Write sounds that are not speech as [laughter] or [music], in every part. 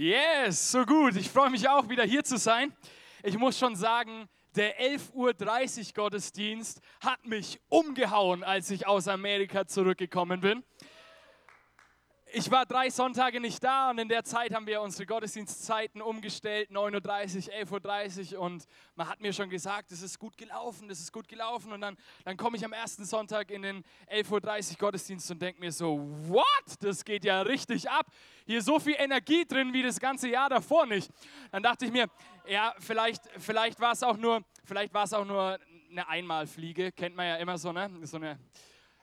Yes, so gut. Ich freue mich auch, wieder hier zu sein. Ich muss schon sagen, der 11.30 Uhr Gottesdienst hat mich umgehauen, als ich aus Amerika zurückgekommen bin ich war drei Sonntage nicht da und in der Zeit haben wir unsere Gottesdienstzeiten umgestellt, 9.30 Uhr, 11.30 Uhr und man hat mir schon gesagt, es ist gut gelaufen, das ist gut gelaufen und dann, dann komme ich am ersten Sonntag in den 11.30 Uhr Gottesdienst und denke mir so, what, das geht ja richtig ab, hier so viel Energie drin wie das ganze Jahr davor nicht. Dann dachte ich mir, ja, vielleicht, vielleicht war es auch nur, vielleicht war es auch nur eine Einmalfliege, kennt man ja immer so, ne, so eine,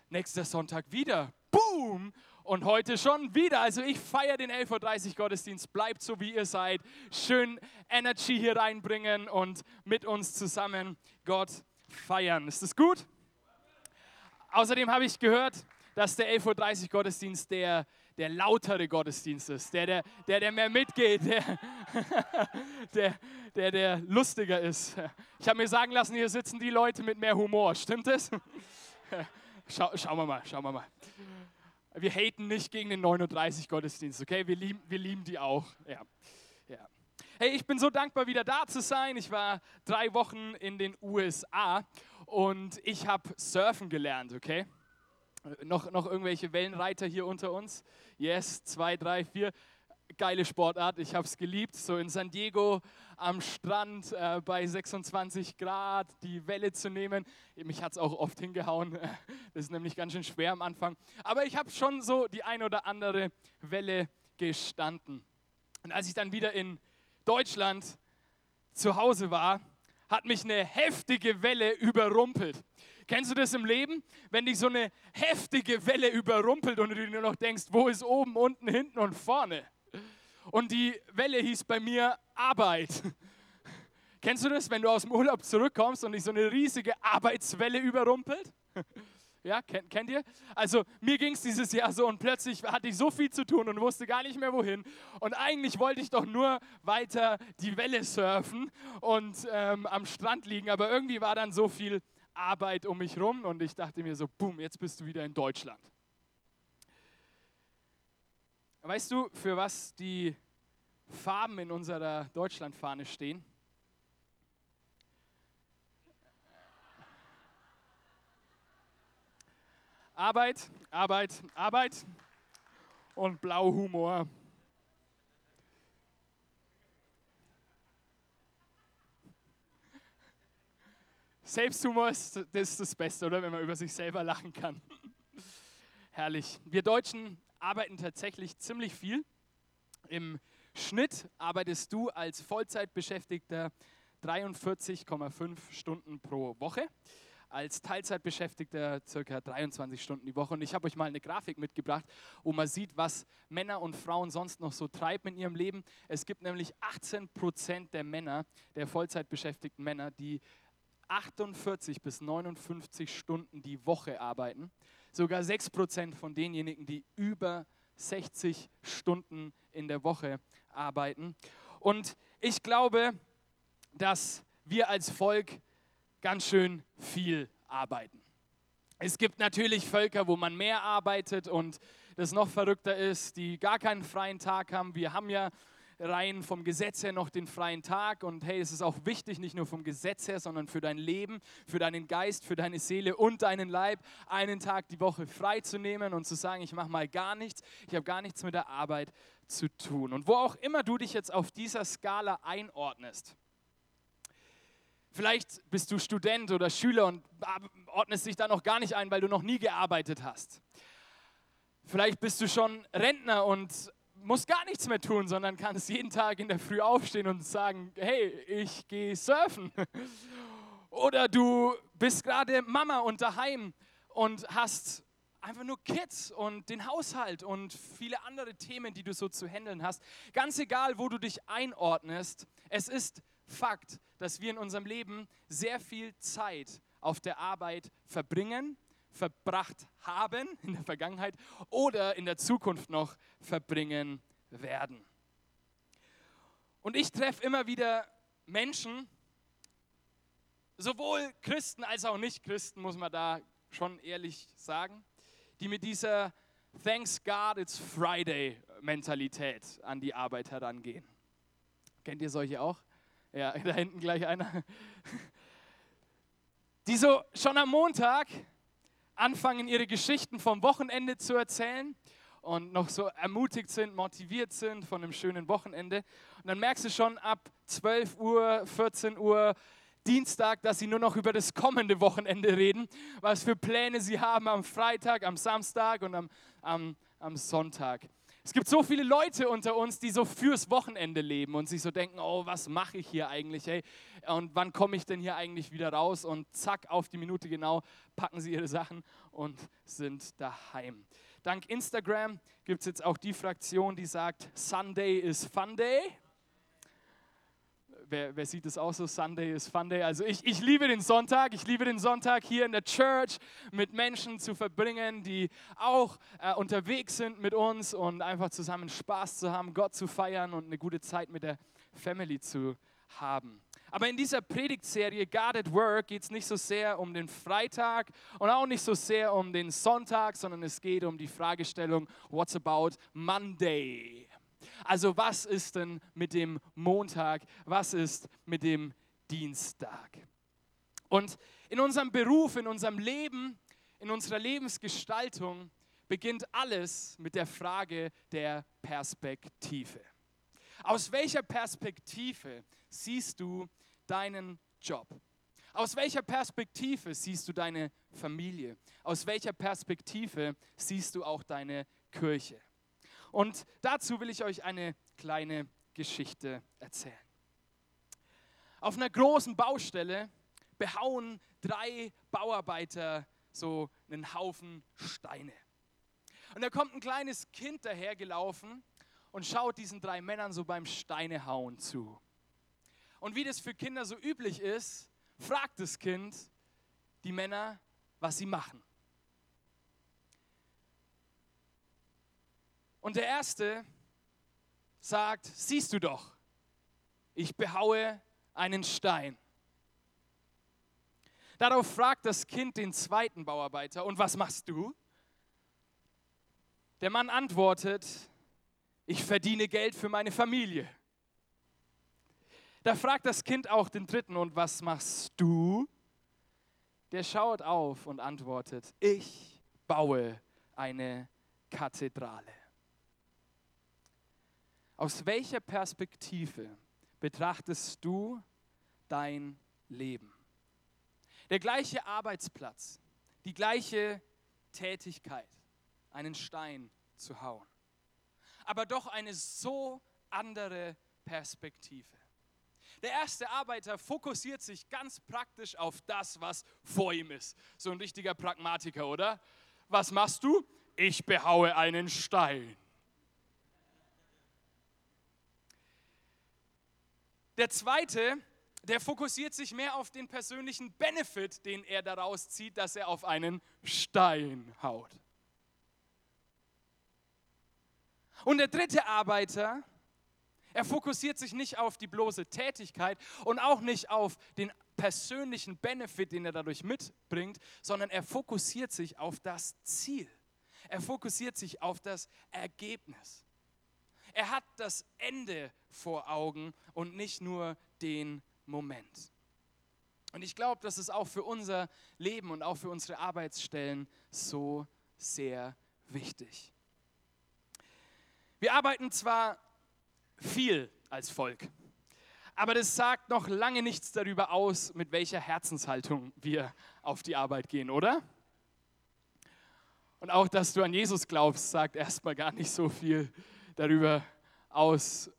nächster Sonntag wieder, boom, und heute schon wieder. Also ich feiere den 11.30 Uhr Gottesdienst. Bleibt so, wie ihr seid. Schön Energy hier reinbringen und mit uns zusammen Gott feiern. Ist das gut? Außerdem habe ich gehört, dass der 11.30 Uhr Gottesdienst der, der lautere Gottesdienst ist, der, der, der, der mehr mitgeht, der, [laughs] der, der, der lustiger ist. Ich habe mir sagen lassen, hier sitzen die Leute mit mehr Humor. Stimmt das? [laughs] Schau, schauen wir mal, schauen wir mal wir haten nicht gegen den 39 Gottesdienst, okay? Wir lieben, wir lieben die auch. Ja. ja. Hey, ich bin so dankbar, wieder da zu sein. Ich war drei Wochen in den USA und ich habe Surfen gelernt, okay? Noch, noch irgendwelche Wellenreiter hier unter uns? Yes, zwei, drei, vier geile Sportart. Ich habe es geliebt, so in San Diego am Strand äh, bei 26 Grad die Welle zu nehmen. Mich hat es auch oft hingehauen. [laughs] Das ist nämlich ganz schön schwer am Anfang. Aber ich habe schon so die ein oder andere Welle gestanden. Und als ich dann wieder in Deutschland zu Hause war, hat mich eine heftige Welle überrumpelt. Kennst du das im Leben? Wenn dich so eine heftige Welle überrumpelt und du dir nur noch denkst, wo ist oben, unten, hinten und vorne? Und die Welle hieß bei mir Arbeit. [laughs] Kennst du das, wenn du aus dem Urlaub zurückkommst und dich so eine riesige Arbeitswelle überrumpelt? [laughs] Ja, kennt, kennt ihr? Also mir ging es dieses Jahr so und plötzlich hatte ich so viel zu tun und wusste gar nicht mehr wohin. Und eigentlich wollte ich doch nur weiter die Welle surfen und ähm, am Strand liegen, aber irgendwie war dann so viel Arbeit um mich rum und ich dachte mir so, boom, jetzt bist du wieder in Deutschland. Weißt du, für was die Farben in unserer Deutschlandfahne stehen? Arbeit, Arbeit, Arbeit und Blauhumor. Selbsthumor ist das, ist das Beste, oder? Wenn man über sich selber lachen kann. Herrlich. Wir Deutschen arbeiten tatsächlich ziemlich viel. Im Schnitt arbeitest du als Vollzeitbeschäftigter 43,5 Stunden pro Woche, als Teilzeitbeschäftigter circa 23 Stunden die Woche. Und ich habe euch mal eine Grafik mitgebracht, wo man sieht, was Männer und Frauen sonst noch so treiben in ihrem Leben. Es gibt nämlich 18 Prozent der Männer, der Vollzeitbeschäftigten Männer, die 48 bis 59 Stunden die Woche arbeiten sogar 6% von denjenigen, die über 60 Stunden in der Woche arbeiten. Und ich glaube, dass wir als Volk ganz schön viel arbeiten. Es gibt natürlich Völker, wo man mehr arbeitet und das noch verrückter ist, die gar keinen freien Tag haben. Wir haben ja rein vom Gesetz her noch den freien Tag. Und hey, es ist auch wichtig, nicht nur vom Gesetz her, sondern für dein Leben, für deinen Geist, für deine Seele und deinen Leib, einen Tag die Woche frei zu nehmen und zu sagen, ich mache mal gar nichts, ich habe gar nichts mit der Arbeit zu tun. Und wo auch immer du dich jetzt auf dieser Skala einordnest, Vielleicht bist du Student oder Schüler und ordnest dich da noch gar nicht ein, weil du noch nie gearbeitet hast. Vielleicht bist du schon Rentner und musst gar nichts mehr tun, sondern kannst jeden Tag in der Früh aufstehen und sagen, hey, ich gehe surfen. [laughs] Oder du bist gerade Mama und daheim und hast einfach nur Kids und den Haushalt und viele andere Themen, die du so zu handeln hast. Ganz egal, wo du dich einordnest, es ist Fakt, dass wir in unserem Leben sehr viel Zeit auf der Arbeit verbringen verbracht haben in der Vergangenheit oder in der Zukunft noch verbringen werden. Und ich treffe immer wieder Menschen, sowohl Christen als auch Nicht-Christen, muss man da schon ehrlich sagen, die mit dieser Thanks God it's Friday Mentalität an die Arbeit herangehen. Kennt ihr solche auch? Ja, [laughs] da hinten gleich einer. Die so schon am Montag anfangen, ihre Geschichten vom Wochenende zu erzählen und noch so ermutigt sind, motiviert sind von einem schönen Wochenende. Und dann merkst du schon ab 12 Uhr, 14 Uhr, Dienstag, dass sie nur noch über das kommende Wochenende reden, was für Pläne sie haben am Freitag, am Samstag und am, am, am Sonntag. Es gibt so viele Leute unter uns, die so fürs Wochenende leben und sich so denken, oh, was mache ich hier eigentlich, hey? Und wann komme ich denn hier eigentlich wieder raus? Und zack, auf die Minute genau packen sie ihre Sachen und sind daheim. Dank Instagram gibt es jetzt auch die Fraktion, die sagt, Sunday is Fun Day wer, wer, sieht es auch so? Sunday is Fun Day. Also ich, ich liebe den Sonntag. Ich liebe den Sonntag hier in der Church mit Menschen zu verbringen, die auch äh, unterwegs sind mit uns und einfach zusammen Spaß zu haben, Gott zu feiern und eine gute Zeit mit der Family zu haben. Aber in dieser Predigtserie God at Work geht es nicht so sehr um den Freitag und auch nicht so sehr um den Sonntag, sondern es geht um die Fragestellung, what's about Monday? Also was ist denn mit dem Montag? Was ist mit dem Dienstag? Und in unserem Beruf, in unserem Leben, in unserer Lebensgestaltung beginnt alles mit der Frage der Perspektive. Aus welcher Perspektive siehst du deinen Job? Aus welcher Perspektive siehst du deine Familie? Aus welcher Perspektive siehst du auch deine Kirche? Und dazu will ich euch eine kleine Geschichte erzählen. Auf einer großen Baustelle behauen drei Bauarbeiter so einen Haufen Steine. Und da kommt ein kleines Kind dahergelaufen und schaut diesen drei Männern so beim Steinehauen zu. Und wie das für Kinder so üblich ist, fragt das Kind die Männer, was sie machen. Und der erste sagt, siehst du doch, ich behaue einen Stein. Darauf fragt das Kind den zweiten Bauarbeiter, und was machst du? Der Mann antwortet, ich verdiene Geld für meine Familie. Da fragt das Kind auch den dritten, und was machst du? Der schaut auf und antwortet, ich baue eine Kathedrale. Aus welcher Perspektive betrachtest du dein Leben? Der gleiche Arbeitsplatz, die gleiche Tätigkeit, einen Stein zu hauen, aber doch eine so andere Perspektive. Der erste Arbeiter fokussiert sich ganz praktisch auf das, was vor ihm ist. So ein richtiger Pragmatiker, oder? Was machst du? Ich behaue einen Stein. Der zweite, der fokussiert sich mehr auf den persönlichen Benefit, den er daraus zieht, dass er auf einen Stein haut. Und der dritte Arbeiter, er fokussiert sich nicht auf die bloße Tätigkeit und auch nicht auf den persönlichen Benefit, den er dadurch mitbringt, sondern er fokussiert sich auf das Ziel. Er fokussiert sich auf das Ergebnis. Er hat das Ende vor Augen und nicht nur den Moment. Und ich glaube, das ist auch für unser Leben und auch für unsere Arbeitsstellen so sehr wichtig. Wir arbeiten zwar viel als Volk, aber das sagt noch lange nichts darüber aus, mit welcher Herzenshaltung wir auf die Arbeit gehen, oder? Und auch, dass du an Jesus glaubst, sagt erstmal gar nicht so viel darüber aus,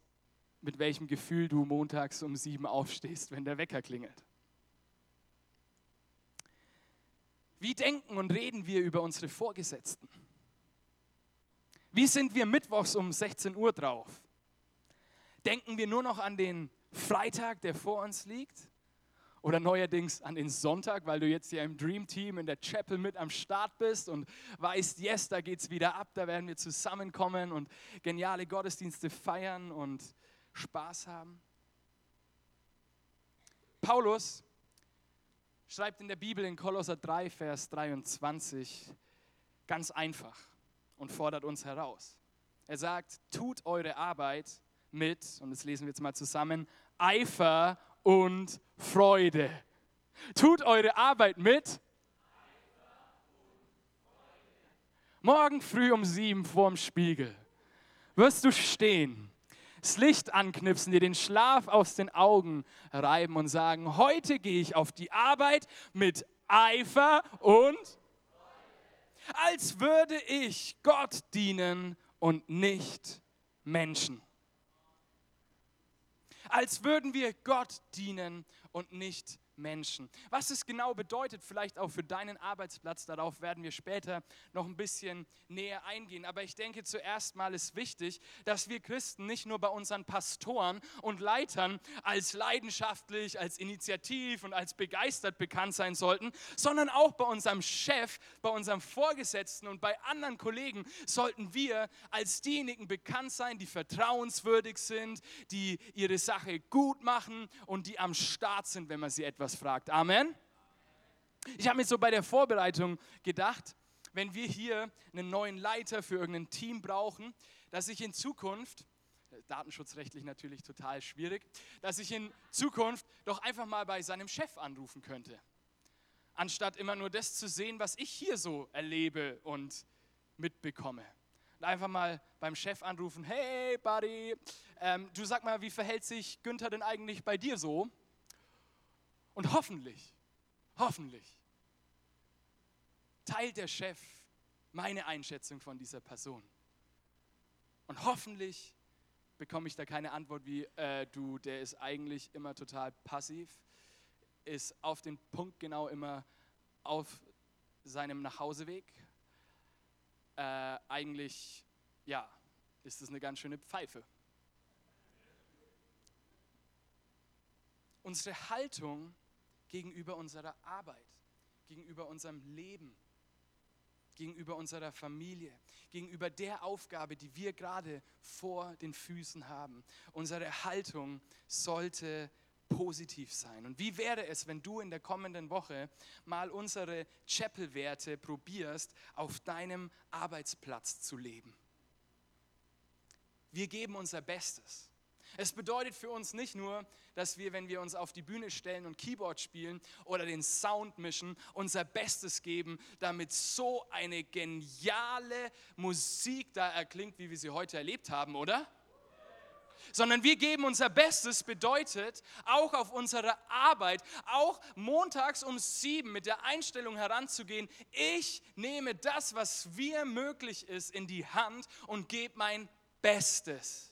mit welchem Gefühl du montags um sieben aufstehst, wenn der Wecker klingelt. Wie denken und reden wir über unsere Vorgesetzten? Wie sind wir mittwochs um 16 Uhr drauf? Denken wir nur noch an den Freitag, der vor uns liegt? Oder neuerdings an den Sonntag, weil du jetzt hier im Dream Team in der Chapel mit am Start bist und weißt, yes, da geht es wieder ab, da werden wir zusammenkommen und geniale Gottesdienste feiern und Spaß haben. Paulus schreibt in der Bibel in Kolosser 3, Vers 23 ganz einfach und fordert uns heraus. Er sagt, tut eure Arbeit mit, und das lesen wir jetzt mal zusammen, Eifer und Freude. Tut eure Arbeit mit. Morgen früh um sieben vorm Spiegel wirst du stehen, das Licht anknipsen, dir den Schlaf aus den Augen reiben und sagen, heute gehe ich auf die Arbeit mit Eifer und als würde ich Gott dienen und nicht Menschen. Als würden wir Gott dienen und nicht Menschen. Was es genau bedeutet, vielleicht auch für deinen Arbeitsplatz, darauf werden wir später noch ein bisschen näher eingehen. Aber ich denke, zuerst mal ist wichtig, dass wir Christen nicht nur bei unseren Pastoren und Leitern als leidenschaftlich, als initiativ und als begeistert bekannt sein sollten, sondern auch bei unserem Chef, bei unserem Vorgesetzten und bei anderen Kollegen sollten wir als diejenigen bekannt sein, die vertrauenswürdig sind, die ihre Sache gut machen und die am Start sind, wenn man sie etwas was fragt. Amen. Ich habe mir so bei der Vorbereitung gedacht, wenn wir hier einen neuen Leiter für irgendein Team brauchen, dass ich in Zukunft, datenschutzrechtlich natürlich total schwierig, dass ich in Zukunft doch einfach mal bei seinem Chef anrufen könnte. Anstatt immer nur das zu sehen, was ich hier so erlebe und mitbekomme. Und einfach mal beim Chef anrufen, hey Buddy, ähm, du sag mal, wie verhält sich Günther denn eigentlich bei dir so? Und hoffentlich, hoffentlich teilt der Chef meine Einschätzung von dieser Person. Und hoffentlich bekomme ich da keine Antwort wie, äh, du, der ist eigentlich immer total passiv, ist auf den Punkt genau immer auf seinem Nachhauseweg. Äh, eigentlich, ja, ist das eine ganz schöne Pfeife. Unsere Haltung gegenüber unserer Arbeit, gegenüber unserem Leben, gegenüber unserer Familie, gegenüber der Aufgabe, die wir gerade vor den Füßen haben. Unsere Haltung sollte positiv sein. Und wie wäre es, wenn du in der kommenden Woche mal unsere Chapel-Werte probierst, auf deinem Arbeitsplatz zu leben? Wir geben unser Bestes. Es bedeutet für uns nicht nur, dass wir, wenn wir uns auf die Bühne stellen und Keyboard spielen oder den Sound mischen, unser Bestes geben, damit so eine geniale Musik da erklingt, wie wir sie heute erlebt haben, oder? sondern wir geben unser Bestes, bedeutet auch auf unserer Arbeit, auch montags um sieben mit der Einstellung heranzugehen, ich nehme das, was mir möglich ist, in die Hand und gebe mein Bestes.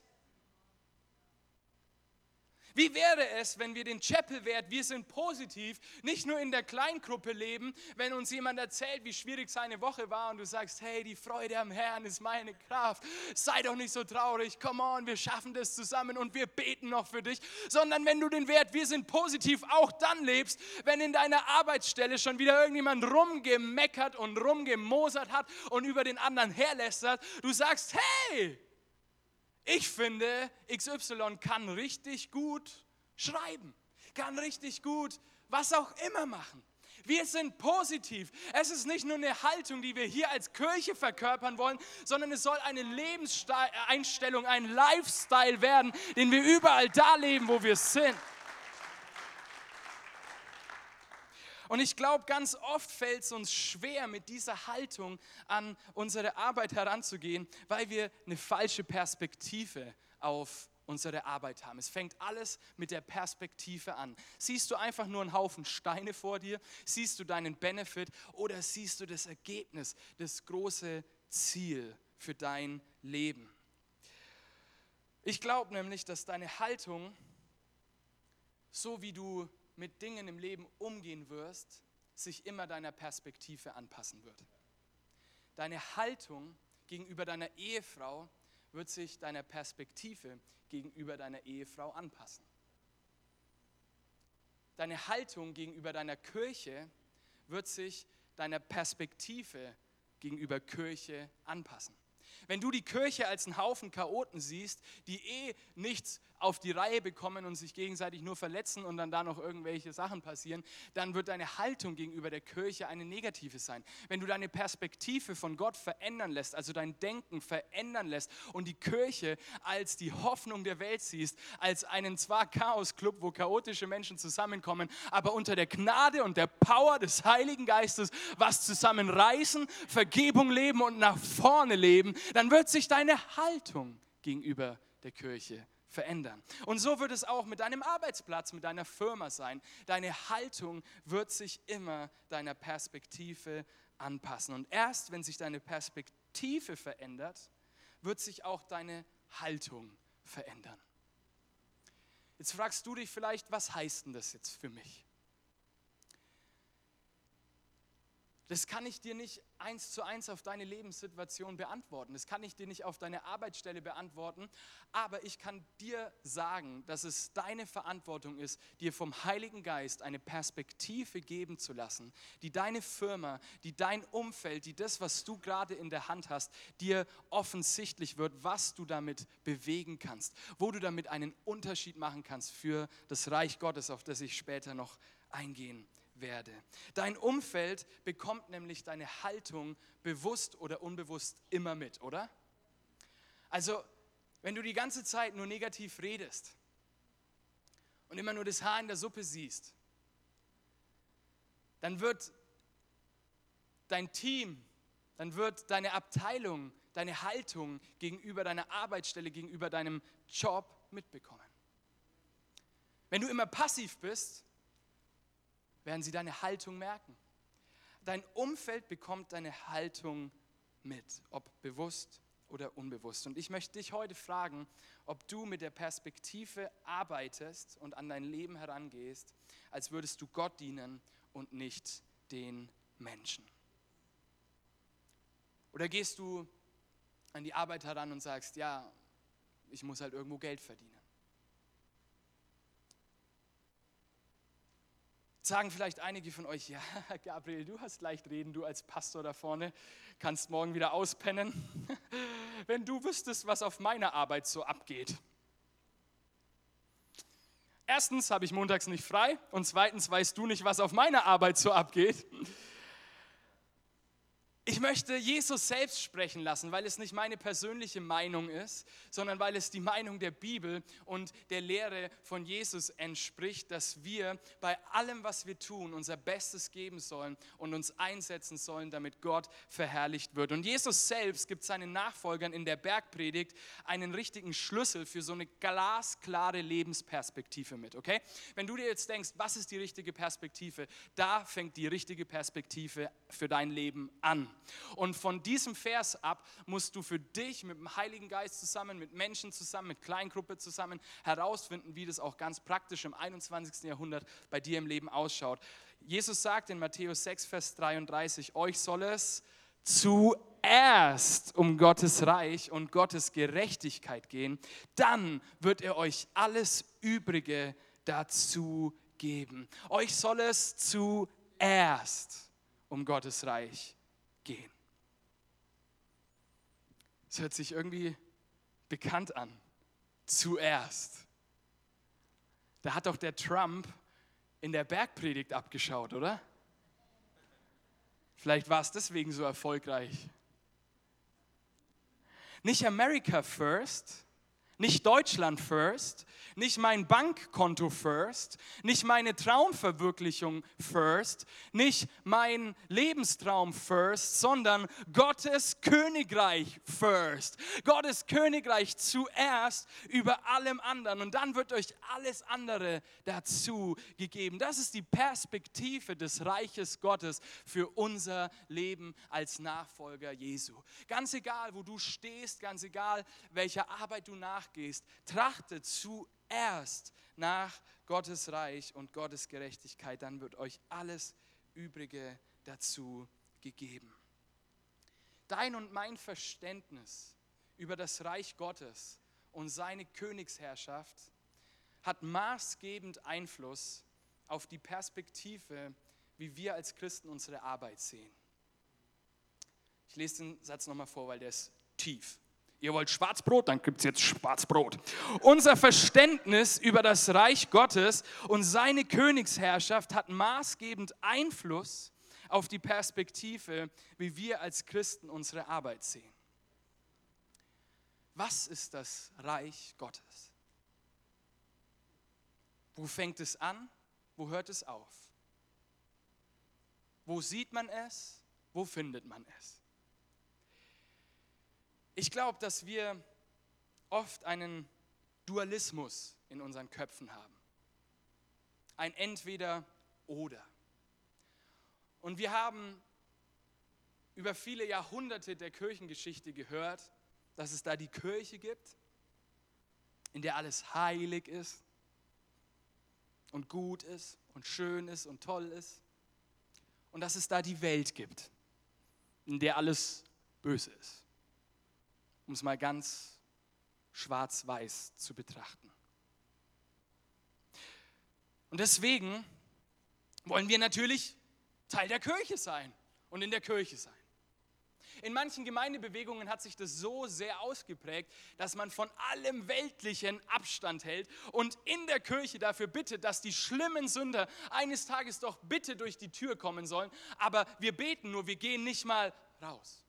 Wie wäre es, wenn wir den Chapel-Wert, wir sind positiv, nicht nur in der Kleingruppe leben, wenn uns jemand erzählt, wie schwierig seine Woche war und du sagst, hey, die Freude am Herrn ist meine Kraft, sei doch nicht so traurig, come on, wir schaffen das zusammen und wir beten noch für dich, sondern wenn du den Wert, wir sind positiv, auch dann lebst, wenn in deiner Arbeitsstelle schon wieder irgendjemand rumgemeckert und rumgemosert hat und über den anderen herlästert, du sagst, hey, ich finde, XY kann richtig gut schreiben, kann richtig gut was auch immer machen. Wir sind positiv. Es ist nicht nur eine Haltung, die wir hier als Kirche verkörpern wollen, sondern es soll eine Lebenseinstellung, ein Lifestyle werden, den wir überall da leben, wo wir sind. Und ich glaube, ganz oft fällt es uns schwer, mit dieser Haltung an unsere Arbeit heranzugehen, weil wir eine falsche Perspektive auf unsere Arbeit haben. Es fängt alles mit der Perspektive an. Siehst du einfach nur einen Haufen Steine vor dir? Siehst du deinen Benefit oder siehst du das Ergebnis, das große Ziel für dein Leben? Ich glaube nämlich, dass deine Haltung, so wie du mit Dingen im Leben umgehen wirst, sich immer deiner Perspektive anpassen wird. Deine Haltung gegenüber deiner Ehefrau wird sich deiner Perspektive gegenüber deiner Ehefrau anpassen. Deine Haltung gegenüber deiner Kirche wird sich deiner Perspektive gegenüber Kirche anpassen. Wenn du die Kirche als einen Haufen Chaoten siehst, die eh nichts auf die Reihe bekommen und sich gegenseitig nur verletzen und dann da noch irgendwelche Sachen passieren, dann wird deine Haltung gegenüber der Kirche eine negative sein. Wenn du deine Perspektive von Gott verändern lässt, also dein Denken verändern lässt und die Kirche als die Hoffnung der Welt siehst, als einen zwar Chaos-Club, wo chaotische Menschen zusammenkommen, aber unter der Gnade und der Power des Heiligen Geistes was zusammenreißen, Vergebung leben und nach vorne leben, dann wird sich deine Haltung gegenüber der Kirche verändern. Und so wird es auch mit deinem Arbeitsplatz, mit deiner Firma sein. Deine Haltung wird sich immer deiner Perspektive anpassen. Und erst wenn sich deine Perspektive verändert, wird sich auch deine Haltung verändern. Jetzt fragst du dich vielleicht, was heißt denn das jetzt für mich? Das kann ich dir nicht eins zu eins auf deine Lebenssituation beantworten. Das kann ich dir nicht auf deine Arbeitsstelle beantworten. Aber ich kann dir sagen, dass es deine Verantwortung ist, dir vom Heiligen Geist eine Perspektive geben zu lassen, die deine Firma, die dein Umfeld, die das, was du gerade in der Hand hast, dir offensichtlich wird, was du damit bewegen kannst, wo du damit einen Unterschied machen kannst für das Reich Gottes, auf das ich später noch eingehen werde. Dein Umfeld bekommt nämlich deine Haltung bewusst oder unbewusst immer mit, oder? Also, wenn du die ganze Zeit nur negativ redest und immer nur das Haar in der Suppe siehst, dann wird dein Team, dann wird deine Abteilung, deine Haltung gegenüber deiner Arbeitsstelle, gegenüber deinem Job mitbekommen. Wenn du immer passiv bist, werden sie deine Haltung merken. Dein Umfeld bekommt deine Haltung mit, ob bewusst oder unbewusst. Und ich möchte dich heute fragen, ob du mit der Perspektive arbeitest und an dein Leben herangehst, als würdest du Gott dienen und nicht den Menschen. Oder gehst du an die Arbeit heran und sagst, ja, ich muss halt irgendwo Geld verdienen. Sagen vielleicht einige von euch, ja, [laughs] Gabriel, du hast leicht reden, du als Pastor da vorne, kannst morgen wieder auspennen. [laughs] Wenn du wüsstest, was auf meiner Arbeit so abgeht. Erstens habe ich montags nicht frei und zweitens weißt du nicht, was auf meiner Arbeit so abgeht. Ich möchte Jesus selbst sprechen lassen, weil es nicht meine persönliche Meinung ist, sondern weil es die Meinung der Bibel und der Lehre von Jesus entspricht, dass wir bei allem, was wir tun, unser Bestes geben sollen und uns einsetzen sollen, damit Gott verherrlicht wird. Und Jesus selbst gibt seinen Nachfolgern in der Bergpredigt einen richtigen Schlüssel für so eine glasklare Lebensperspektive mit, okay? Wenn du dir jetzt denkst, was ist die richtige Perspektive, da fängt die richtige Perspektive für dein Leben an. Und von diesem Vers ab musst du für dich mit dem Heiligen Geist zusammen, mit Menschen zusammen, mit Kleingruppe zusammen herausfinden, wie das auch ganz praktisch im 21. Jahrhundert bei dir im Leben ausschaut. Jesus sagt in Matthäus 6, Vers 33, euch soll es zuerst um Gottes Reich und Gottes Gerechtigkeit gehen, dann wird er euch alles Übrige dazu geben. Euch soll es zuerst um Gottes Reich gehen. Es hört sich irgendwie bekannt an. Zuerst. Da hat doch der Trump in der Bergpredigt abgeschaut, oder? Vielleicht war es deswegen so erfolgreich. Nicht America first, nicht Deutschland first, nicht mein Bankkonto first, nicht meine Traumverwirklichung first, nicht mein Lebenstraum first, sondern Gottes Königreich first. Gottes Königreich zuerst über allem anderen und dann wird euch alles andere dazu gegeben. Das ist die Perspektive des Reiches Gottes für unser Leben als Nachfolger Jesu. Ganz egal, wo du stehst, ganz egal, welcher Arbeit du nachgehst, trachte zuerst erst nach Gottes Reich und Gottes Gerechtigkeit, dann wird euch alles Übrige dazu gegeben. Dein und mein Verständnis über das Reich Gottes und seine Königsherrschaft hat maßgebend Einfluss auf die Perspektive, wie wir als Christen unsere Arbeit sehen. Ich lese den Satz nochmal vor, weil der ist tief. Ihr wollt Schwarzbrot, dann gibt es jetzt Schwarzbrot. Unser Verständnis über das Reich Gottes und seine Königsherrschaft hat maßgebend Einfluss auf die Perspektive, wie wir als Christen unsere Arbeit sehen. Was ist das Reich Gottes? Wo fängt es an? Wo hört es auf? Wo sieht man es? Wo findet man es? Ich glaube, dass wir oft einen Dualismus in unseren Köpfen haben. Ein Entweder oder. Und wir haben über viele Jahrhunderte der Kirchengeschichte gehört, dass es da die Kirche gibt, in der alles heilig ist und gut ist und schön ist und toll ist. Und dass es da die Welt gibt, in der alles böse ist um es mal ganz schwarz-weiß zu betrachten. Und deswegen wollen wir natürlich Teil der Kirche sein und in der Kirche sein. In manchen Gemeindebewegungen hat sich das so sehr ausgeprägt, dass man von allem Weltlichen Abstand hält und in der Kirche dafür bittet, dass die schlimmen Sünder eines Tages doch bitte durch die Tür kommen sollen. Aber wir beten nur, wir gehen nicht mal raus.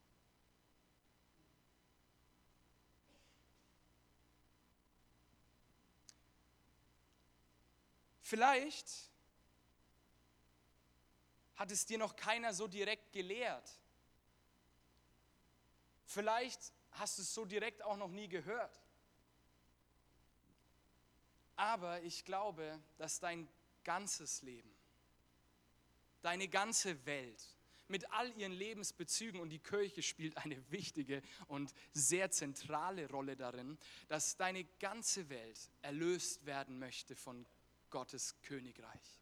Vielleicht hat es dir noch keiner so direkt gelehrt. Vielleicht hast du es so direkt auch noch nie gehört. Aber ich glaube, dass dein ganzes Leben, deine ganze Welt mit all ihren Lebensbezügen und die Kirche spielt eine wichtige und sehr zentrale Rolle darin, dass deine ganze Welt erlöst werden möchte von Gottes Königreich.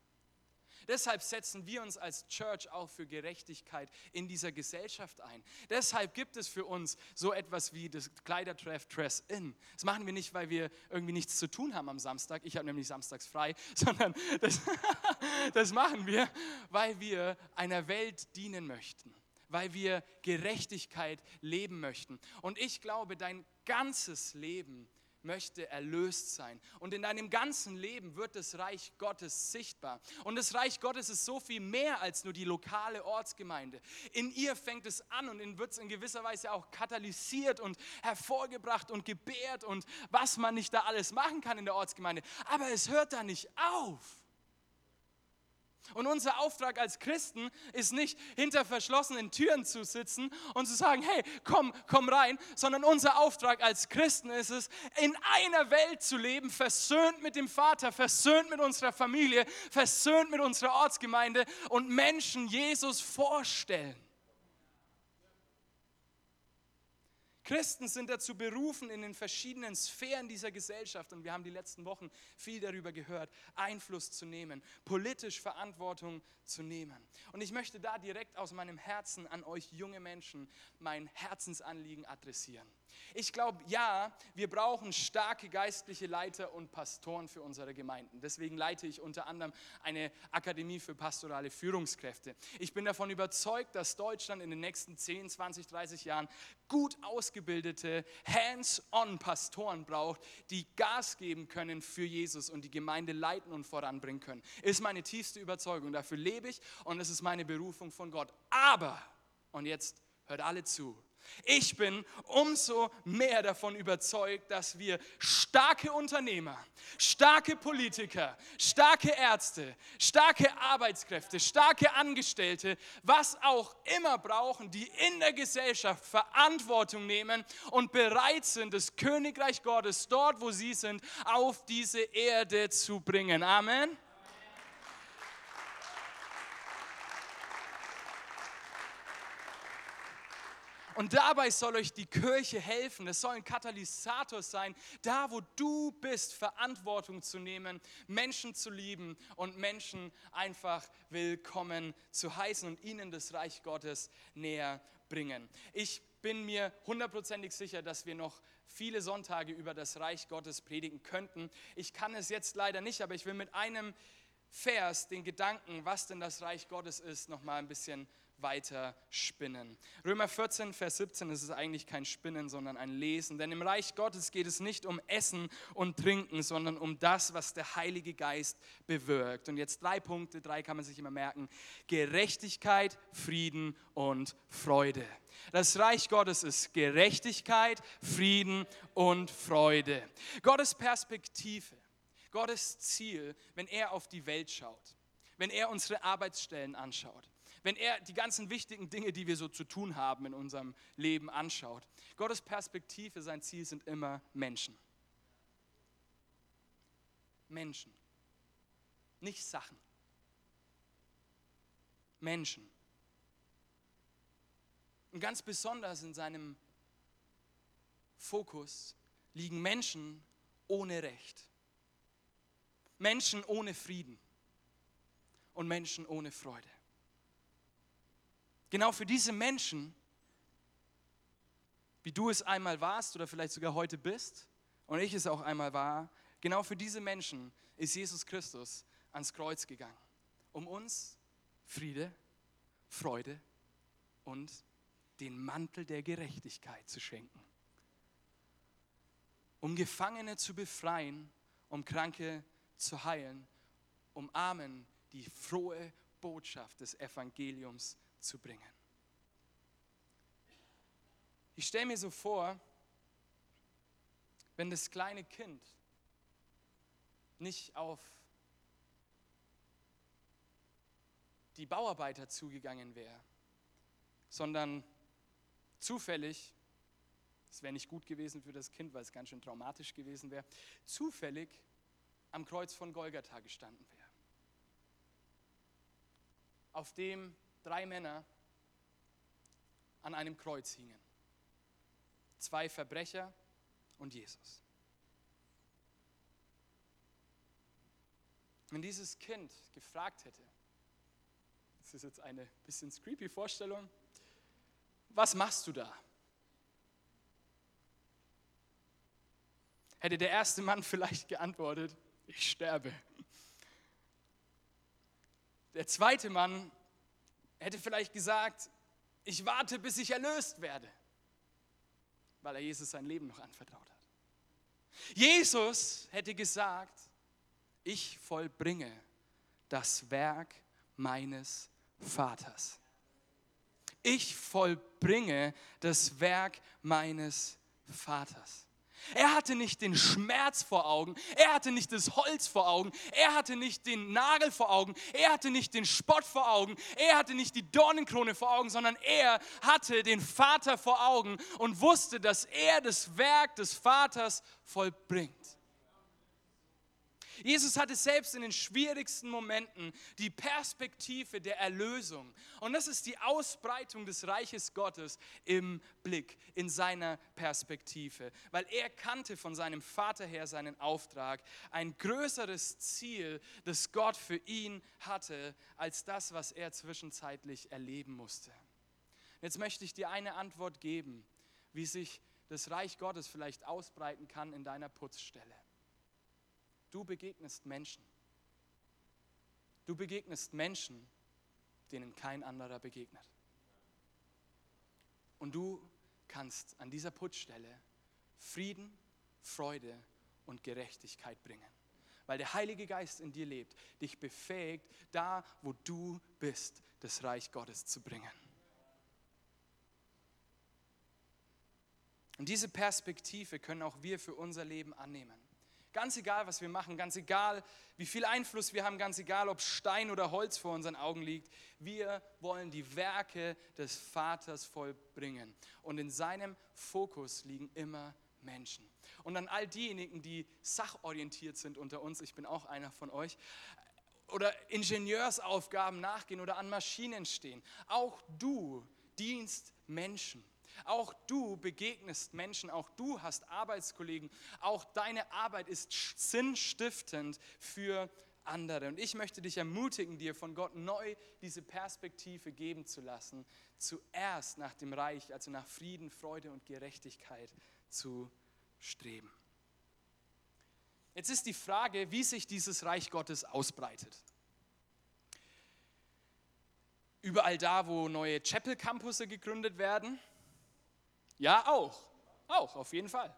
Deshalb setzen wir uns als Church auch für Gerechtigkeit in dieser Gesellschaft ein. Deshalb gibt es für uns so etwas wie das Kleidertreff Dress In. Das machen wir nicht, weil wir irgendwie nichts zu tun haben am Samstag. Ich habe nämlich samstags frei, [laughs] sondern das, [laughs] das machen wir, weil wir einer Welt dienen möchten weil wir Gerechtigkeit leben möchten. Und ich glaube, dein ganzes Leben möchte erlöst sein. Und in deinem ganzen Leben wird das Reich Gottes sichtbar. Und das Reich Gottes ist so viel mehr als nur die lokale Ortsgemeinde. In ihr fängt es an und wird es in gewisser Weise auch katalysiert und hervorgebracht und gebärt und was man nicht da alles machen kann in der Ortsgemeinde. Aber es hört da nicht auf. Und unser Auftrag als Christen ist nicht hinter verschlossenen Türen zu sitzen und zu sagen, hey, komm, komm rein, sondern unser Auftrag als Christen ist es, in einer Welt zu leben, versöhnt mit dem Vater, versöhnt mit unserer Familie, versöhnt mit unserer Ortsgemeinde und Menschen Jesus vorstellen. Christen sind dazu berufen, in den verschiedenen Sphären dieser Gesellschaft, und wir haben die letzten Wochen viel darüber gehört, Einfluss zu nehmen, politisch Verantwortung zu nehmen. Und ich möchte da direkt aus meinem Herzen an euch junge Menschen mein Herzensanliegen adressieren. Ich glaube, ja, wir brauchen starke geistliche Leiter und Pastoren für unsere Gemeinden. Deswegen leite ich unter anderem eine Akademie für pastorale Führungskräfte. Ich bin davon überzeugt, dass Deutschland in den nächsten 10, 20, 30 Jahren gut ausgebildete, hands-on Pastoren braucht, die Gas geben können für Jesus und die Gemeinde leiten und voranbringen können. Ist meine tiefste Überzeugung. Dafür lebe ich und es ist meine Berufung von Gott. Aber, und jetzt hört alle zu, ich bin umso mehr davon überzeugt, dass wir starke Unternehmer, starke Politiker, starke Ärzte, starke Arbeitskräfte, starke Angestellte, was auch immer brauchen, die in der Gesellschaft Verantwortung nehmen und bereit sind, das Königreich Gottes dort, wo sie sind, auf diese Erde zu bringen. Amen. Und dabei soll euch die Kirche helfen. Es soll ein Katalysator sein, da wo du bist, Verantwortung zu nehmen, Menschen zu lieben und Menschen einfach willkommen zu heißen und ihnen das Reich Gottes näher bringen. Ich bin mir hundertprozentig sicher, dass wir noch viele Sonntage über das Reich Gottes predigen könnten. Ich kann es jetzt leider nicht, aber ich will mit einem Vers den Gedanken, was denn das Reich Gottes ist, noch mal ein bisschen weiter spinnen. Römer 14, Vers 17 ist es eigentlich kein Spinnen, sondern ein Lesen. Denn im Reich Gottes geht es nicht um Essen und Trinken, sondern um das, was der Heilige Geist bewirkt. Und jetzt drei Punkte, drei kann man sich immer merken. Gerechtigkeit, Frieden und Freude. Das Reich Gottes ist Gerechtigkeit, Frieden und Freude. Gottes Perspektive, Gottes Ziel, wenn er auf die Welt schaut, wenn er unsere Arbeitsstellen anschaut, wenn er die ganzen wichtigen Dinge, die wir so zu tun haben in unserem Leben anschaut. Gottes Perspektive, sein Ziel sind immer Menschen. Menschen. Nicht Sachen. Menschen. Und ganz besonders in seinem Fokus liegen Menschen ohne Recht. Menschen ohne Frieden und Menschen ohne Freude. Genau für diese Menschen, wie du es einmal warst oder vielleicht sogar heute bist und ich es auch einmal war, genau für diese Menschen ist Jesus Christus ans Kreuz gegangen, um uns Friede, Freude und den Mantel der Gerechtigkeit zu schenken. Um Gefangene zu befreien, um Kranke zu heilen, um Armen die frohe Botschaft des Evangeliums zu bringen. Ich stelle mir so vor, wenn das kleine Kind nicht auf die Bauarbeiter zugegangen wäre, sondern zufällig, es wäre nicht gut gewesen für das Kind, weil es ganz schön traumatisch gewesen wäre, zufällig am Kreuz von Golgatha gestanden wäre, auf dem drei Männer an einem Kreuz hingen. Zwei Verbrecher und Jesus. Wenn dieses Kind gefragt hätte, das ist jetzt eine bisschen creepy Vorstellung, was machst du da? Hätte der erste Mann [laughs] vielleicht geantwortet, ich sterbe. Der zweite Mann hätte vielleicht gesagt, ich warte, bis ich erlöst werde, weil er Jesus sein Leben noch anvertraut hat. Jesus hätte gesagt, ich vollbringe das Werk meines Vaters. Ich vollbringe das Werk meines Vaters. Er hatte nicht den Schmerz vor Augen, er hatte nicht das Holz vor Augen, er hatte nicht den Nagel vor Augen, er hatte nicht den Spott vor Augen, er hatte nicht die Dornenkrone vor Augen, sondern er hatte den Vater vor Augen und wusste, dass er das Werk des Vaters vollbringt. Jesus hatte selbst in den schwierigsten Momenten die Perspektive der Erlösung. Und das ist die Ausbreitung des Reiches Gottes im Blick, in seiner Perspektive. Weil er kannte von seinem Vater her seinen Auftrag, ein größeres Ziel, das Gott für ihn hatte, als das, was er zwischenzeitlich erleben musste. Jetzt möchte ich dir eine Antwort geben, wie sich das Reich Gottes vielleicht ausbreiten kann in deiner Putzstelle. Du begegnest Menschen. Du begegnest Menschen, denen kein anderer begegnet. Und du kannst an dieser Putzstelle Frieden, Freude und Gerechtigkeit bringen. Weil der Heilige Geist in dir lebt, dich befähigt, da, wo du bist, das Reich Gottes zu bringen. Und diese Perspektive können auch wir für unser Leben annehmen. Ganz egal, was wir machen, ganz egal, wie viel Einfluss wir haben, ganz egal, ob Stein oder Holz vor unseren Augen liegt, wir wollen die Werke des Vaters vollbringen. Und in seinem Fokus liegen immer Menschen. Und an all diejenigen, die sachorientiert sind unter uns, ich bin auch einer von euch, oder Ingenieursaufgaben nachgehen oder an Maschinen stehen, auch du dienst Menschen. Auch du begegnest Menschen, auch du hast Arbeitskollegen, auch deine Arbeit ist sinnstiftend für andere. Und ich möchte dich ermutigen, dir von Gott neu diese Perspektive geben zu lassen, zuerst nach dem Reich, also nach Frieden, Freude und Gerechtigkeit zu streben. Jetzt ist die Frage, wie sich dieses Reich Gottes ausbreitet. Überall da, wo neue Chapel Campusse gegründet werden? Ja, auch. Auch, auf jeden Fall.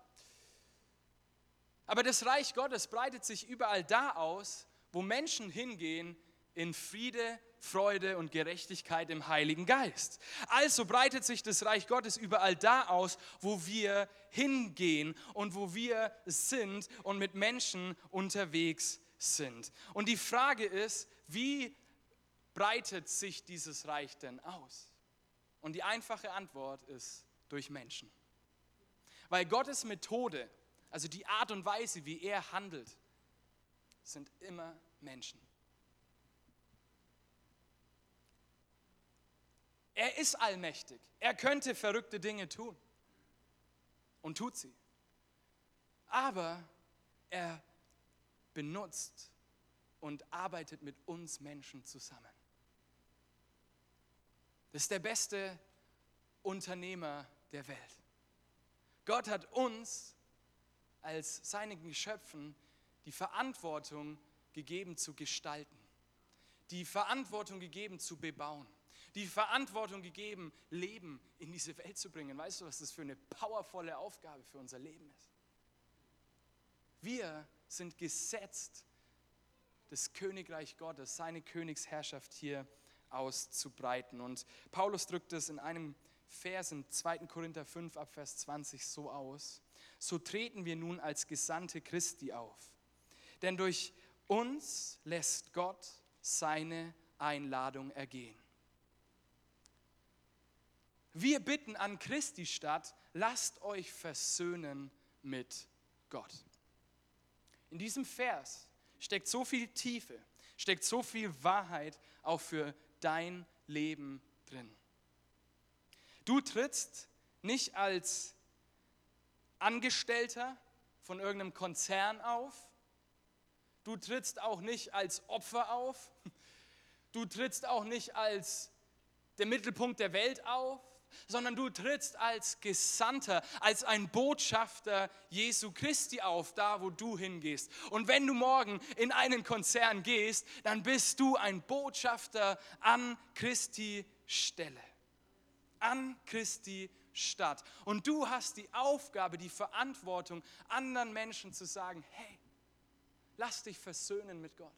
Aber das Reich Gottes breitet sich überall da aus, wo Menschen hingehen in Friede, Freude und Gerechtigkeit im Heiligen Geist. Also breitet sich das Reich Gottes überall da aus, wo wir hingehen und wo wir sind und mit Menschen unterwegs sind. Und die Frage ist, wie breitet sich dieses Reich denn aus? Und die einfache Antwort ist durch Menschen. Weil Gottes Methode, also die Art und Weise, wie er handelt, sind immer Menschen. Er ist allmächtig. Er könnte verrückte Dinge tun und tut sie. Aber er benutzt und arbeitet mit uns Menschen zusammen. Das ist der beste Unternehmer der Welt. Gott hat uns als seinen Geschöpfen die Verantwortung gegeben zu gestalten, die Verantwortung gegeben zu bebauen, die Verantwortung gegeben, Leben in diese Welt zu bringen. Weißt du, was das für eine powervolle Aufgabe für unser Leben ist? Wir sind gesetzt, das Königreich Gottes, seine Königsherrschaft hier auszubreiten. Und Paulus drückt es in einem Vers in 2. Korinther 5 ab Vers 20 so aus. So treten wir nun als Gesandte Christi auf. Denn durch uns lässt Gott seine Einladung ergehen. Wir bitten an Christi statt, lasst euch versöhnen mit Gott. In diesem Vers steckt so viel Tiefe, steckt so viel Wahrheit auch für dein Leben drin. Du trittst nicht als Angestellter von irgendeinem Konzern auf. Du trittst auch nicht als Opfer auf. Du trittst auch nicht als der Mittelpunkt der Welt auf, sondern du trittst als Gesandter, als ein Botschafter Jesu Christi auf, da wo du hingehst. Und wenn du morgen in einen Konzern gehst, dann bist du ein Botschafter an Christi Stelle an Christi statt. Und du hast die Aufgabe, die Verantwortung, anderen Menschen zu sagen, hey, lass dich versöhnen mit Gott.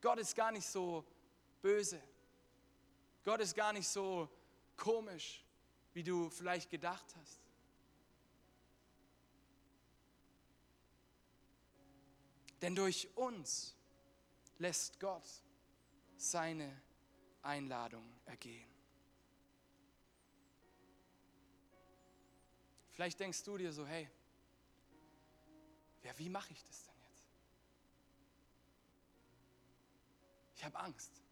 Gott ist gar nicht so böse. Gott ist gar nicht so komisch, wie du vielleicht gedacht hast. Denn durch uns lässt Gott seine Einladung ergehen. Vielleicht denkst du dir so, hey, ja, wie mache ich das denn jetzt? Ich habe Angst.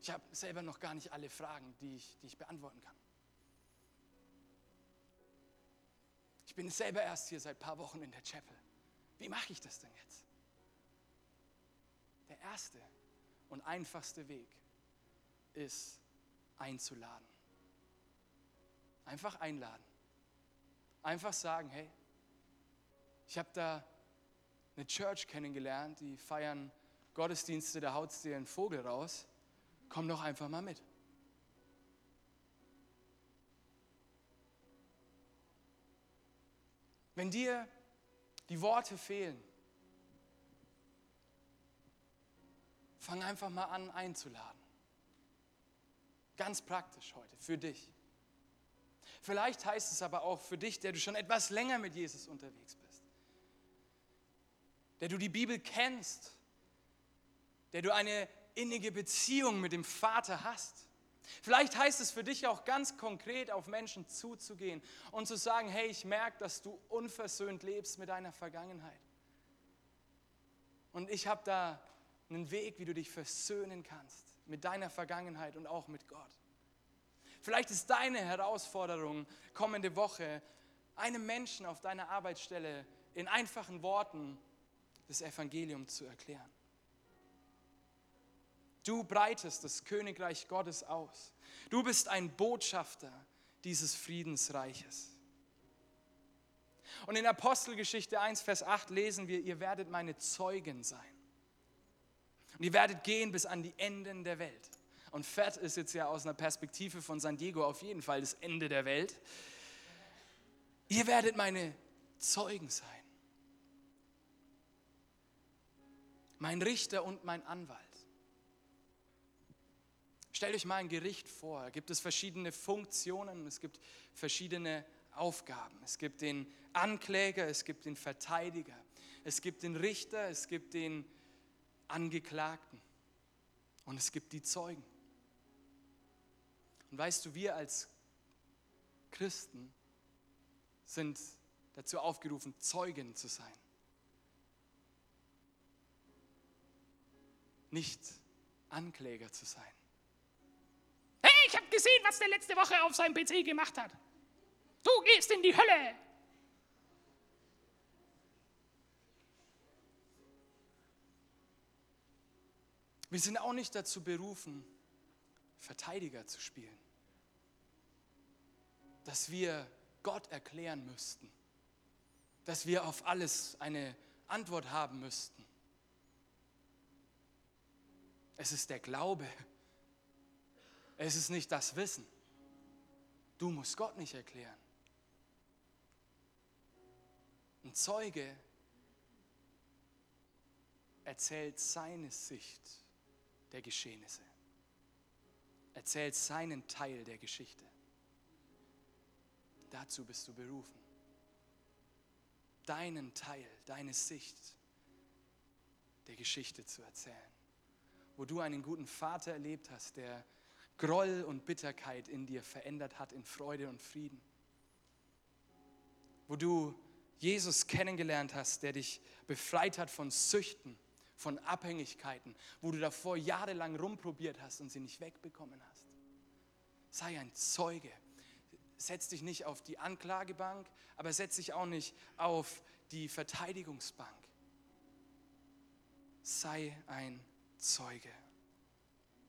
Ich habe selber noch gar nicht alle Fragen, die ich, die ich beantworten kann. Ich bin selber erst hier seit ein paar Wochen in der Chapel. Wie mache ich das denn jetzt? Der erste und einfachste Weg ist einzuladen. Einfach einladen. Einfach sagen, hey, ich habe da eine Church kennengelernt, die feiern Gottesdienste, da haut dir ein Vogel raus. Komm doch einfach mal mit. Wenn dir die Worte fehlen, fang einfach mal an einzuladen. Ganz praktisch heute, für dich. Vielleicht heißt es aber auch für dich, der du schon etwas länger mit Jesus unterwegs bist, der du die Bibel kennst, der du eine innige Beziehung mit dem Vater hast. Vielleicht heißt es für dich auch ganz konkret, auf Menschen zuzugehen und zu sagen, hey, ich merke, dass du unversöhnt lebst mit deiner Vergangenheit. Und ich habe da einen Weg, wie du dich versöhnen kannst mit deiner Vergangenheit und auch mit Gott. Vielleicht ist deine Herausforderung kommende Woche, einem Menschen auf deiner Arbeitsstelle in einfachen Worten das Evangelium zu erklären. Du breitest das Königreich Gottes aus. Du bist ein Botschafter dieses Friedensreiches. Und in Apostelgeschichte 1, Vers 8 lesen wir, ihr werdet meine Zeugen sein. Und ihr werdet gehen bis an die Enden der Welt. Und Fett ist jetzt ja aus einer Perspektive von San Diego auf jeden Fall das Ende der Welt. Ihr werdet meine Zeugen sein. Mein Richter und mein Anwalt. Stellt euch mal ein Gericht vor. Da gibt es verschiedene Funktionen, es gibt verschiedene Aufgaben. Es gibt den Ankläger, es gibt den Verteidiger, es gibt den Richter, es gibt den Angeklagten und es gibt die Zeugen. Und weißt du, wir als Christen sind dazu aufgerufen, Zeugen zu sein. Nicht Ankläger zu sein. Hey, ich habe gesehen, was der letzte Woche auf seinem PC gemacht hat. Du gehst in die Hölle. Wir sind auch nicht dazu berufen, Verteidiger zu spielen. Dass wir Gott erklären müssten. Dass wir auf alles eine Antwort haben müssten. Es ist der Glaube. Es ist nicht das Wissen. Du musst Gott nicht erklären. Ein Zeuge erzählt seine Sicht der Geschehnisse, erzählt seinen Teil der Geschichte. Dazu bist du berufen. Deinen Teil, deine Sicht der Geschichte zu erzählen. Wo du einen guten Vater erlebt hast, der Groll und Bitterkeit in dir verändert hat in Freude und Frieden. Wo du Jesus kennengelernt hast, der dich befreit hat von Süchten, von Abhängigkeiten, wo du davor jahrelang rumprobiert hast und sie nicht wegbekommen hast. Sei ein Zeuge. Setz dich nicht auf die Anklagebank, aber setz dich auch nicht auf die Verteidigungsbank. Sei ein Zeuge.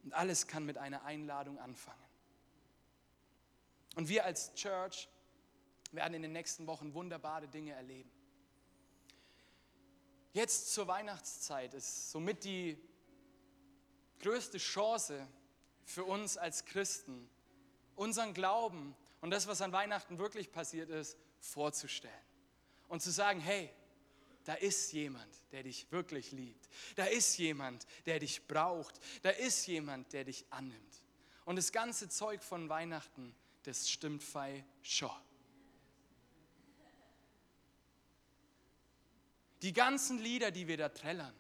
Und alles kann mit einer Einladung anfangen. Und wir als Church werden in den nächsten Wochen wunderbare Dinge erleben. Jetzt zur Weihnachtszeit ist somit die größte Chance für uns als Christen, unseren Glauben und das, was an Weihnachten wirklich passiert ist, vorzustellen. Und zu sagen, hey, da ist jemand, der dich wirklich liebt. Da ist jemand, der dich braucht. Da ist jemand, der dich annimmt. Und das ganze Zeug von Weihnachten, das stimmt fei schon. Die ganzen Lieder, die wir da trällern,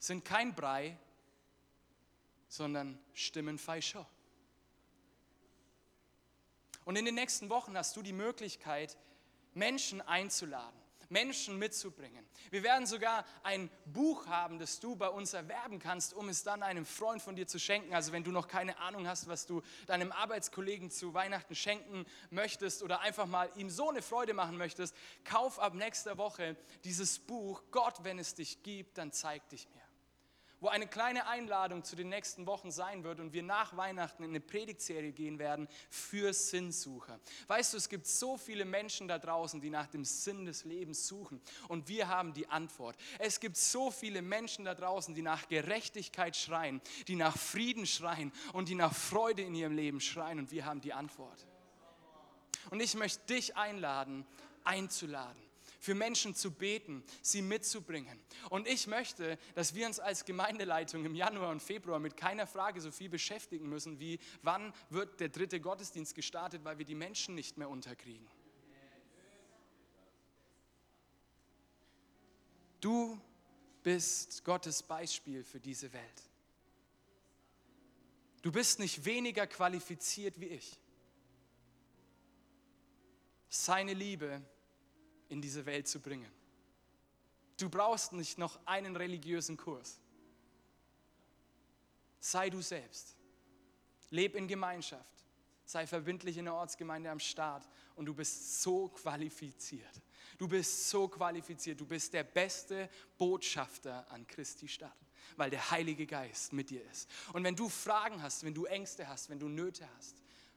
sind kein Brei, sondern stimmen fei schon. Und in den nächsten Wochen hast du die Möglichkeit, Menschen einzuladen, Menschen mitzubringen. Wir werden sogar ein Buch haben, das du bei uns erwerben kannst, um es dann einem Freund von dir zu schenken. Also wenn du noch keine Ahnung hast, was du deinem Arbeitskollegen zu Weihnachten schenken möchtest oder einfach mal ihm so eine Freude machen möchtest, kauf ab nächster Woche dieses Buch. Gott, wenn es dich gibt, dann zeig dich mir wo eine kleine Einladung zu den nächsten Wochen sein wird und wir nach Weihnachten in eine Predigtserie gehen werden für Sinnsucher. Weißt du, es gibt so viele Menschen da draußen, die nach dem Sinn des Lebens suchen und wir haben die Antwort. Es gibt so viele Menschen da draußen, die nach Gerechtigkeit schreien, die nach Frieden schreien und die nach Freude in ihrem Leben schreien und wir haben die Antwort. Und ich möchte dich einladen, einzuladen für Menschen zu beten, sie mitzubringen. Und ich möchte, dass wir uns als Gemeindeleitung im Januar und Februar mit keiner Frage so viel beschäftigen müssen, wie wann wird der dritte Gottesdienst gestartet, weil wir die Menschen nicht mehr unterkriegen. Du bist Gottes Beispiel für diese Welt. Du bist nicht weniger qualifiziert wie ich. Seine Liebe in diese Welt zu bringen. Du brauchst nicht noch einen religiösen Kurs. Sei du selbst. Leb in Gemeinschaft. Sei verbindlich in der Ortsgemeinde am Start und du bist so qualifiziert. Du bist so qualifiziert. Du bist der beste Botschafter an Christi Stadt, weil der Heilige Geist mit dir ist. Und wenn du Fragen hast, wenn du Ängste hast, wenn du Nöte hast,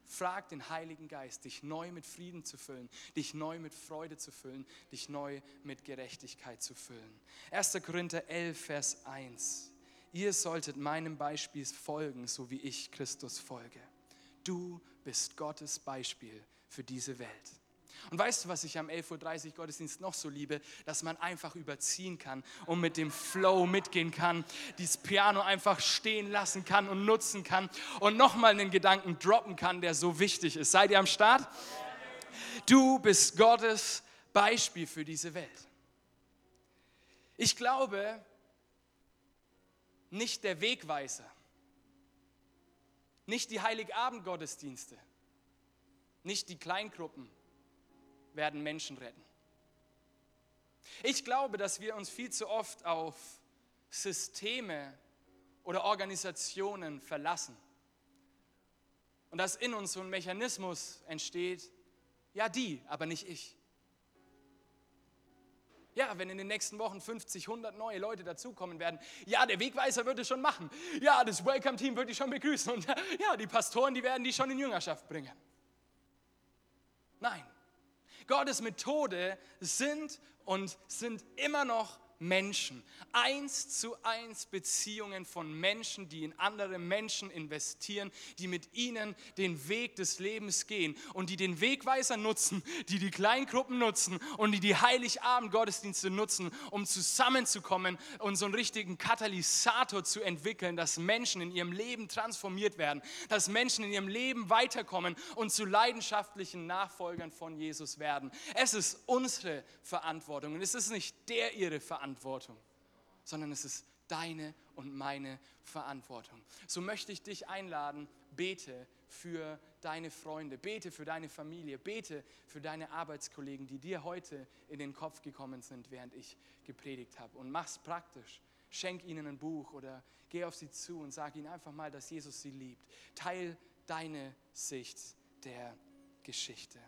Frag den Heiligen Geist, dich neu mit Frieden zu füllen, dich neu mit Freude zu füllen, dich neu mit Gerechtigkeit zu füllen. 1. Korinther 11, Vers 1. Ihr solltet meinem Beispiel folgen, so wie ich Christus folge. Du bist Gottes Beispiel für diese Welt. Und weißt du, was ich am 11.30 Uhr Gottesdienst noch so liebe? Dass man einfach überziehen kann und mit dem Flow mitgehen kann, dieses Piano einfach stehen lassen kann und nutzen kann und nochmal einen Gedanken droppen kann, der so wichtig ist. Seid ihr am Start? Du bist Gottes Beispiel für diese Welt. Ich glaube, nicht der Wegweiser, nicht die Heiligabend-Gottesdienste, nicht die Kleingruppen, werden Menschen retten. Ich glaube, dass wir uns viel zu oft auf Systeme oder Organisationen verlassen. Und dass in uns so ein Mechanismus entsteht, ja die, aber nicht ich. Ja, wenn in den nächsten Wochen 50, 100 neue Leute dazukommen werden, ja, der Wegweiser würde es schon machen. Ja, das Welcome-Team würde ich schon begrüßen. Und [laughs] ja, die Pastoren, die werden die schon in Jüngerschaft bringen. Nein, Gottes Methode sind und sind immer noch Menschen. Eins zu eins Beziehungen von Menschen, die in andere Menschen investieren, die mit ihnen den Weg des Lebens gehen und die den Wegweiser nutzen, die die Kleingruppen nutzen und die die Heiligabend-Gottesdienste nutzen, um zusammenzukommen und so einen richtigen Katalysator zu entwickeln, dass Menschen in ihrem Leben transformiert werden, dass Menschen in ihrem Leben weiterkommen und zu leidenschaftlichen Nachfolgern von Jesus werden. Es ist unsere Verantwortung und es ist nicht der ihre Verantwortung Verantwortung, sondern es ist deine und meine Verantwortung. So möchte ich dich einladen, bete für deine Freunde, bete für deine Familie, bete für deine Arbeitskollegen, die dir heute in den Kopf gekommen sind, während ich gepredigt habe. Und mach's praktisch. Schenk ihnen ein Buch oder geh auf sie zu und sag ihnen einfach mal, dass Jesus sie liebt. Teil deine Sicht der Geschichte.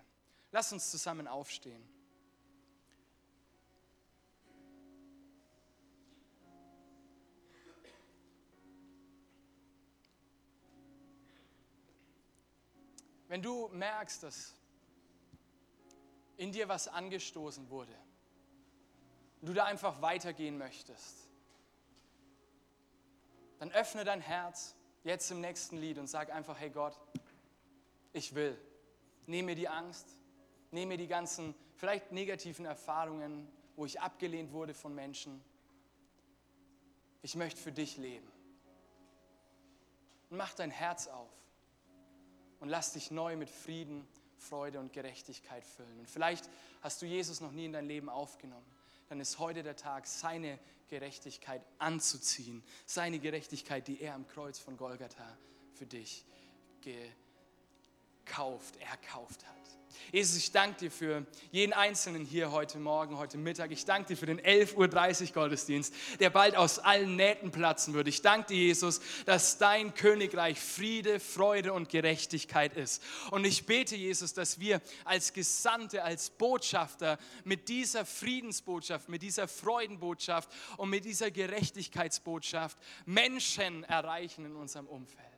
Lass uns zusammen aufstehen. Wenn du merkst, dass in dir was angestoßen wurde und du da einfach weitergehen möchtest, dann öffne dein Herz jetzt im nächsten Lied und sag einfach, hey Gott, ich will. Nehme mir die Angst, nehme mir die ganzen vielleicht negativen Erfahrungen, wo ich abgelehnt wurde von Menschen. Ich möchte für dich leben. Mach dein Herz auf und lass dich neu mit Frieden, Freude und Gerechtigkeit füllen. Und vielleicht hast du Jesus noch nie in dein Leben aufgenommen. Dann ist heute der Tag, seine Gerechtigkeit anzuziehen. Seine Gerechtigkeit, die er am Kreuz von Golgatha für dich gekauft, erkauft hat. Jesus, ich danke dir für jeden Einzelnen hier heute Morgen, heute Mittag. Ich danke dir für den 11.30 Uhr Gottesdienst, der bald aus allen Nähten platzen wird. Ich danke dir, Jesus, dass dein Königreich Friede, Freude und Gerechtigkeit ist. Und ich bete, Jesus, dass wir als Gesandte, als Botschafter mit dieser Friedensbotschaft, mit dieser Freudenbotschaft und mit dieser Gerechtigkeitsbotschaft Menschen erreichen in unserem Umfeld.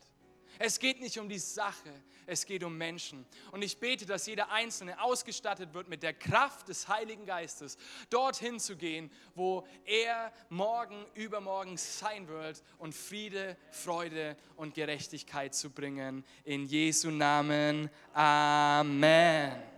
Es geht nicht um die Sache, es geht um Menschen. Und ich bete, dass jeder Einzelne ausgestattet wird mit der Kraft des Heiligen Geistes, dorthin zu gehen, wo er morgen, übermorgen sein wird und Friede, Freude und Gerechtigkeit zu bringen. In Jesu Namen. Amen.